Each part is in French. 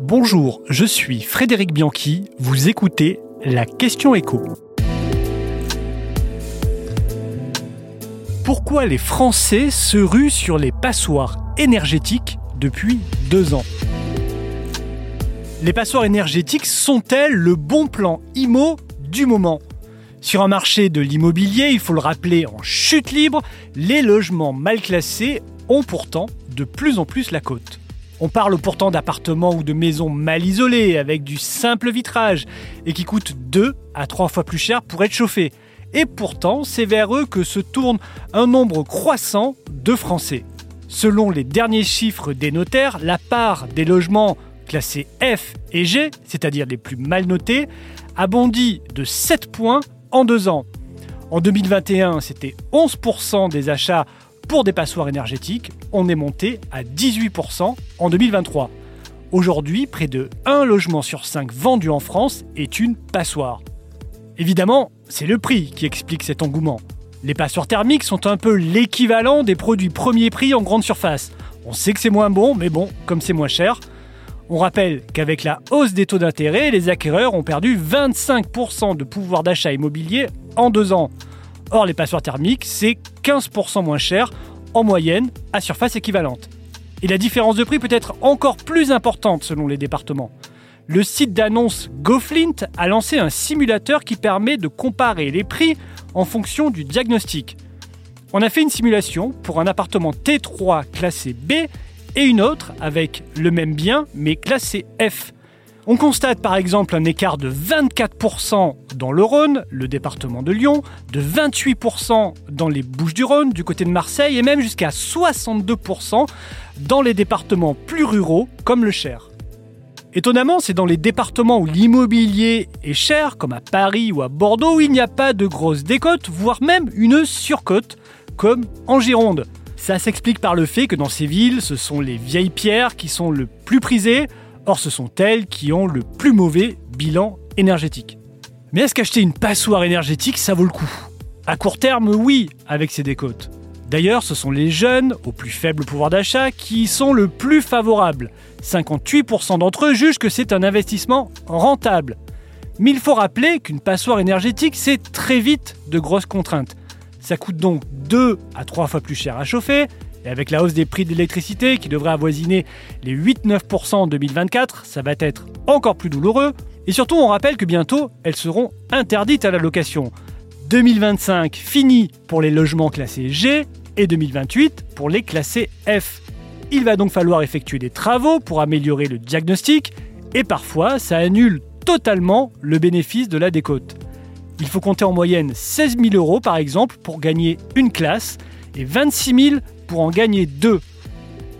Bonjour, je suis Frédéric Bianchi, vous écoutez la question écho. Pourquoi les Français se ruent sur les passoires énergétiques depuis deux ans? Les passoires énergétiques sont-elles le bon plan IMO du moment? Sur un marché de l'immobilier, il faut le rappeler, en chute libre, les logements mal classés ont pourtant de plus en plus la cote. On parle pourtant d'appartements ou de maisons mal isolées, avec du simple vitrage, et qui coûtent 2 à 3 fois plus cher pour être chauffés. Et pourtant, c'est vers eux que se tourne un nombre croissant de Français. Selon les derniers chiffres des notaires, la part des logements classés F et G, c'est-à-dire les plus mal notés, a bondi de 7 points en 2 ans. En 2021, c'était 11% des achats pour des passoires énergétiques, on est monté à 18% en 2023. Aujourd'hui, près de 1 logement sur 5 vendu en France est une passoire. Évidemment, c'est le prix qui explique cet engouement. Les passoires thermiques sont un peu l'équivalent des produits premier prix en grande surface. On sait que c'est moins bon, mais bon, comme c'est moins cher. On rappelle qu'avec la hausse des taux d'intérêt, les acquéreurs ont perdu 25% de pouvoir d'achat immobilier en deux ans. Or, les passoires thermiques, c'est 15% moins cher en moyenne à surface équivalente. Et la différence de prix peut être encore plus importante selon les départements. Le site d'annonce GoFlint a lancé un simulateur qui permet de comparer les prix en fonction du diagnostic. On a fait une simulation pour un appartement T3 classé B et une autre avec le même bien mais classé F. On constate par exemple un écart de 24% dans le Rhône, le département de Lyon, de 28% dans les Bouches-du-Rhône, du côté de Marseille, et même jusqu'à 62% dans les départements plus ruraux comme le Cher. Étonnamment, c'est dans les départements où l'immobilier est cher, comme à Paris ou à Bordeaux, où il n'y a pas de grosses décotes, voire même une surcote, comme en Gironde. Ça s'explique par le fait que dans ces villes, ce sont les vieilles pierres qui sont le plus prisées, Or, ce sont elles qui ont le plus mauvais bilan énergétique. Mais est-ce qu'acheter une passoire énergétique, ça vaut le coup? À court terme, oui, avec ces décotes. D'ailleurs, ce sont les jeunes, au plus faible pouvoir d'achat, qui sont le plus favorables. 58% d'entre eux jugent que c'est un investissement rentable. Mais il faut rappeler qu'une passoire énergétique, c'est très vite de grosses contraintes. Ça coûte donc 2 à 3 fois plus cher à chauffer, et avec la hausse des prix de l'électricité qui devrait avoisiner les 8-9% en 2024, ça va être encore plus douloureux. Et surtout, on rappelle que bientôt, elles seront interdites à la location. 2025 fini pour les logements classés G et 2028 pour les classés F. Il va donc falloir effectuer des travaux pour améliorer le diagnostic et parfois ça annule totalement le bénéfice de la décote. Il faut compter en moyenne 16 000 euros par exemple pour gagner une classe et 26 000 pour en gagner deux.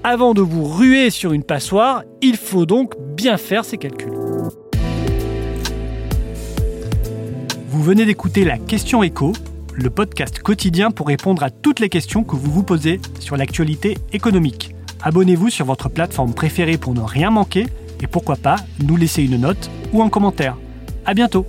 Avant de vous ruer sur une passoire, il faut donc bien faire ses calculs. Vous venez d'écouter la Question Écho, le podcast quotidien pour répondre à toutes les questions que vous vous posez sur l'actualité économique. Abonnez-vous sur votre plateforme préférée pour ne rien manquer et pourquoi pas nous laisser une note ou un commentaire. À bientôt